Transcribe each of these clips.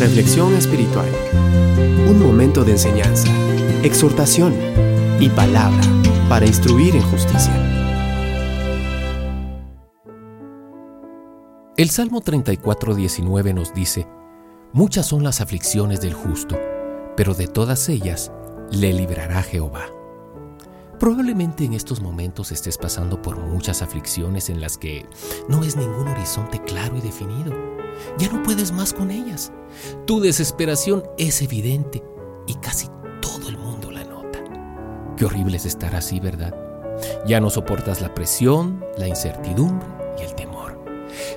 Reflexión espiritual. Un momento de enseñanza, exhortación y palabra para instruir en justicia. El Salmo 34:19 nos dice, Muchas son las aflicciones del justo, pero de todas ellas le librará Jehová. Probablemente en estos momentos estés pasando por muchas aflicciones en las que no ves ningún horizonte claro y definido. Ya no puedes más con ellas. Tu desesperación es evidente y casi todo el mundo la nota. Qué horrible es estar así, ¿verdad? Ya no soportas la presión, la incertidumbre y el temor.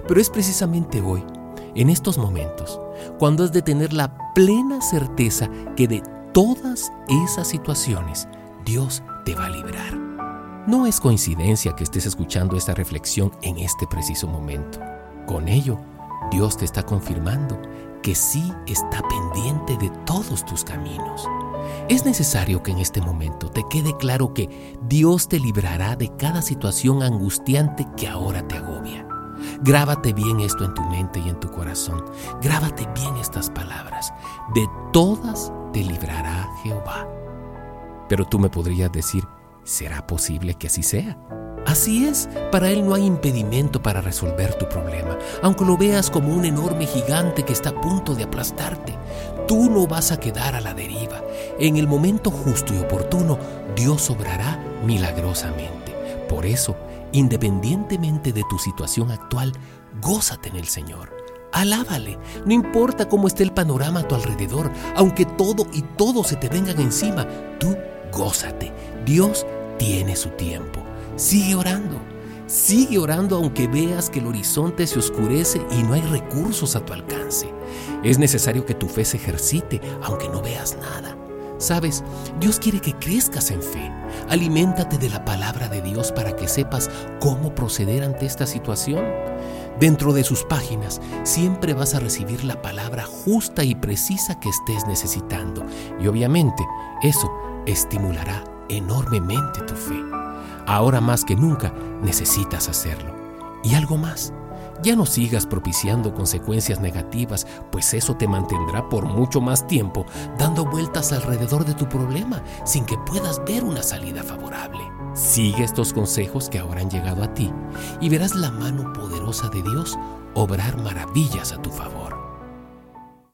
Pero es precisamente hoy, en estos momentos, cuando has de tener la plena certeza que de todas esas situaciones Dios te va a librar. No es coincidencia que estés escuchando esta reflexión en este preciso momento. Con ello, Dios te está confirmando que sí está pendiente de todos tus caminos. Es necesario que en este momento te quede claro que Dios te librará de cada situación angustiante que ahora te agobia. Grábate bien esto en tu mente y en tu corazón. Grábate bien estas palabras. De todas te librará Jehová. Pero tú me podrías decir, ¿será posible que así sea? Así es, para Él no hay impedimento para resolver tu problema, aunque lo veas como un enorme gigante que está a punto de aplastarte. Tú no vas a quedar a la deriva. En el momento justo y oportuno, Dios obrará milagrosamente. Por eso, independientemente de tu situación actual, gózate en el Señor. Alábale, no importa cómo esté el panorama a tu alrededor, aunque todo y todo se te vengan encima, tú gózate. Dios tiene su tiempo. Sigue orando. Sigue orando aunque veas que el horizonte se oscurece y no hay recursos a tu alcance. Es necesario que tu fe se ejercite aunque no veas nada. Sabes, Dios quiere que crezcas en fe. Aliméntate de la palabra de Dios para que sepas cómo proceder ante esta situación. Dentro de sus páginas siempre vas a recibir la palabra justa y precisa que estés necesitando. Y obviamente eso estimulará enormemente tu fe. Ahora más que nunca necesitas hacerlo. Y algo más, ya no sigas propiciando consecuencias negativas, pues eso te mantendrá por mucho más tiempo dando vueltas alrededor de tu problema sin que puedas ver una salida favorable. Sigue estos consejos que ahora han llegado a ti y verás la mano poderosa de Dios obrar maravillas a tu favor.